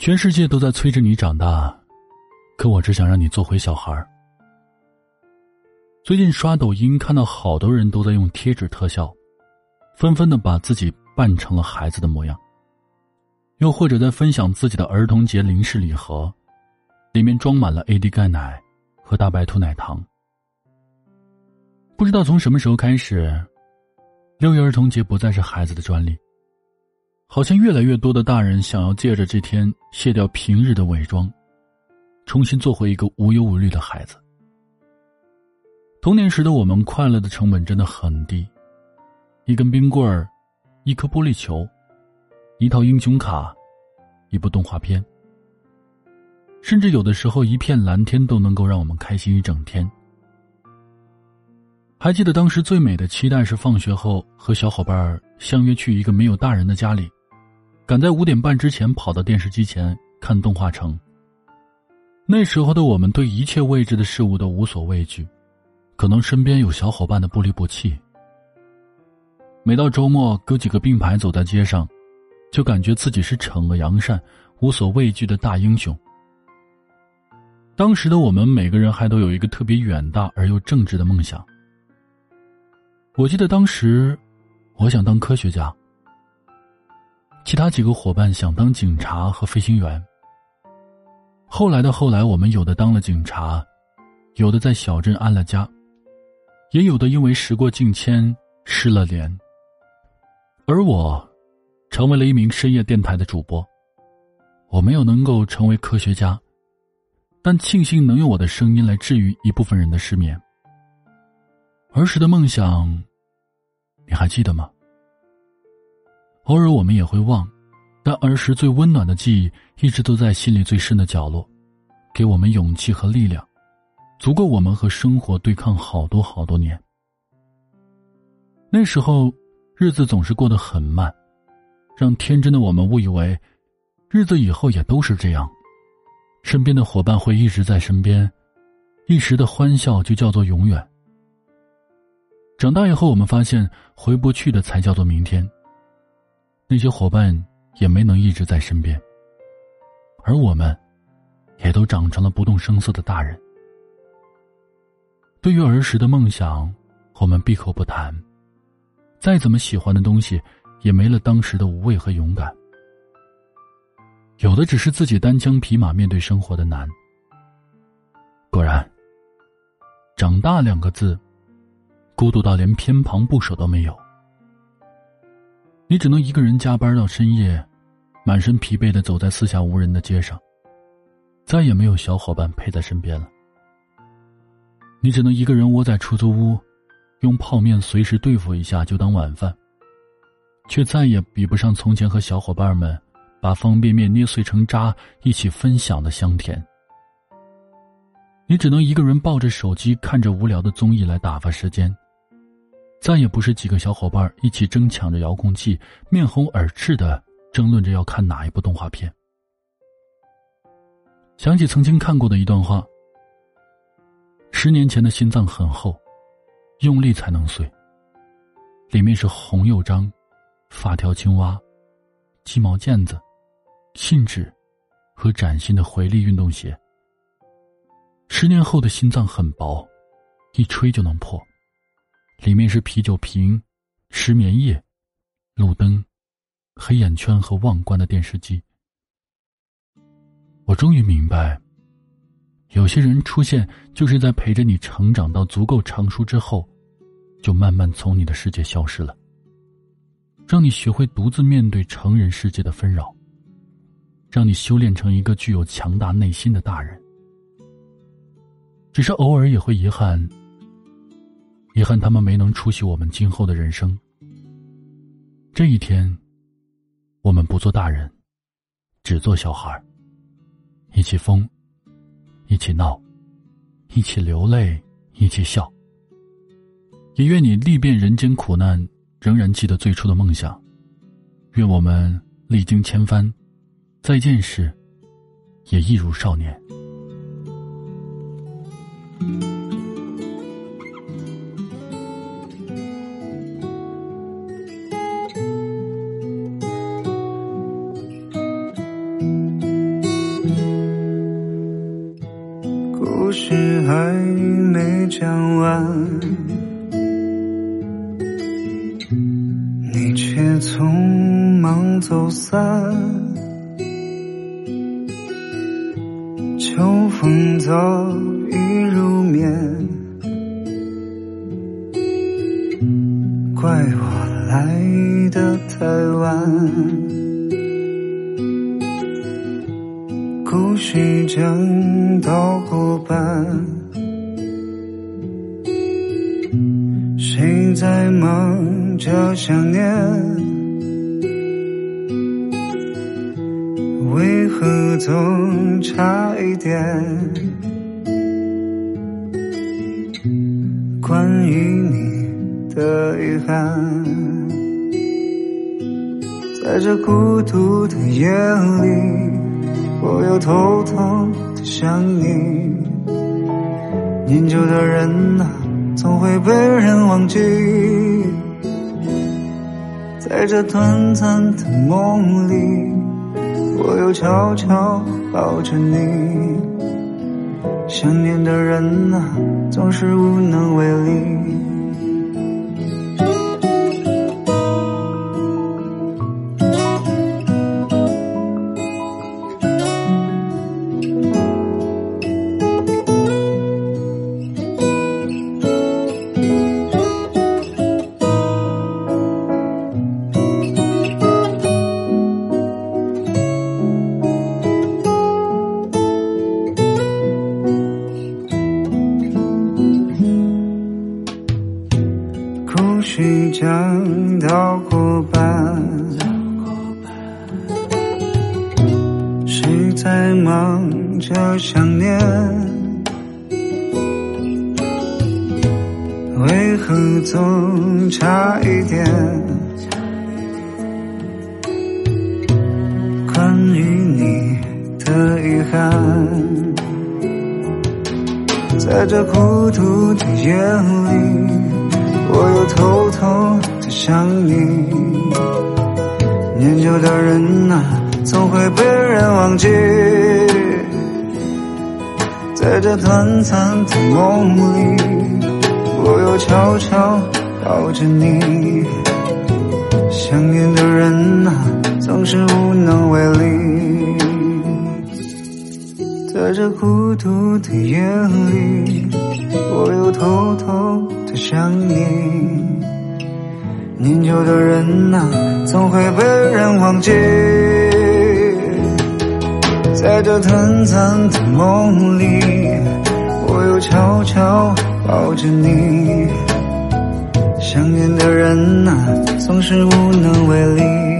全世界都在催着你长大，可我只想让你做回小孩。最近刷抖音看到好多人都在用贴纸特效，纷纷的把自己扮成了孩子的模样。又或者在分享自己的儿童节零食礼盒，里面装满了 AD 钙奶和大白兔奶糖。不知道从什么时候开始，六一儿童节不再是孩子的专利。好像越来越多的大人想要借着这天卸掉平日的伪装，重新做回一个无忧无虑的孩子。童年时的我们，快乐的成本真的很低，一根冰棍儿，一颗玻璃球，一套英雄卡，一部动画片，甚至有的时候一片蓝天都能够让我们开心一整天。还记得当时最美的期待是放学后和小伙伴相约去一个没有大人的家里。赶在五点半之前跑到电视机前看动画城。那时候的我们对一切未知的事物都无所畏惧，可能身边有小伙伴的不离不弃。每到周末，哥几个并排走在街上，就感觉自己是惩恶扬善、无所畏惧的大英雄。当时的我们每个人还都有一个特别远大而又正直的梦想。我记得当时，我想当科学家。其他几个伙伴想当警察和飞行员。后来的后来，我们有的当了警察，有的在小镇安了家，也有的因为时过境迁失了联。而我，成为了一名深夜电台的主播。我没有能够成为科学家，但庆幸能用我的声音来治愈一部分人的失眠。儿时的梦想，你还记得吗？偶尔我们也会忘，但儿时最温暖的记忆一直都在心里最深的角落，给我们勇气和力量，足够我们和生活对抗好多好多年。那时候，日子总是过得很慢，让天真的我们误以为，日子以后也都是这样，身边的伙伴会一直在身边，一时的欢笑就叫做永远。长大以后，我们发现回不去的才叫做明天。那些伙伴也没能一直在身边，而我们，也都长成了不动声色的大人。对于儿时的梦想，我们闭口不谈。再怎么喜欢的东西，也没了当时的无畏和勇敢。有的只是自己单枪匹马面对生活的难。果然，长大两个字，孤独到连偏旁部首都没有。你只能一个人加班到深夜，满身疲惫的走在四下无人的街上，再也没有小伙伴陪在身边了。你只能一个人窝在出租屋，用泡面随时对付一下就当晚饭，却再也比不上从前和小伙伴们把方便面捏碎成渣一起分享的香甜。你只能一个人抱着手机看着无聊的综艺来打发时间。再也不是几个小伙伴一起争抢着遥控器，面红耳赤的争论着要看哪一部动画片。想起曾经看过的一段话：十年前的心脏很厚，用力才能碎。里面是红又张、发条青蛙、鸡毛毽子、信纸和崭新的回力运动鞋。十年后的心脏很薄，一吹就能破。里面是啤酒瓶、失眠液、路灯、黑眼圈和忘关的电视机。我终于明白，有些人出现就是在陪着你成长到足够成熟之后，就慢慢从你的世界消失了，让你学会独自面对成人世界的纷扰，让你修炼成一个具有强大内心的大人。只是偶尔也会遗憾。遗憾他们没能出席我们今后的人生。这一天，我们不做大人，只做小孩一起疯，一起闹，一起流泪，一起笑。也愿你历遍人间苦难，仍然记得最初的梦想。愿我们历经千帆，再见时，也一如少年。讲完，你却匆忙走散。秋风早已入眠，怪我来的太晚。故事讲到过半。谁在忙着想念？为何总差一点？关于你的遗憾，在这孤独的夜里，我又偷偷的想你。念旧的人啊。总会被人忘记，在这短暂的梦里，我又悄悄抱着你。想念的人啊，总是无能为力。在忙着想念？为何总差一点？关于你的遗憾，在这孤独的夜里。我又偷偷的想你，念旧的人啊，总会被人忘记。在这短暂的梦里，我又悄悄抱着你。想念的人啊，总是无能为力。在这孤独的夜里，我又偷偷的。想你，念旧的人啊，总会被人忘记。在这短暂的梦里，我又悄悄抱着你。想念的人啊，总是无能为力。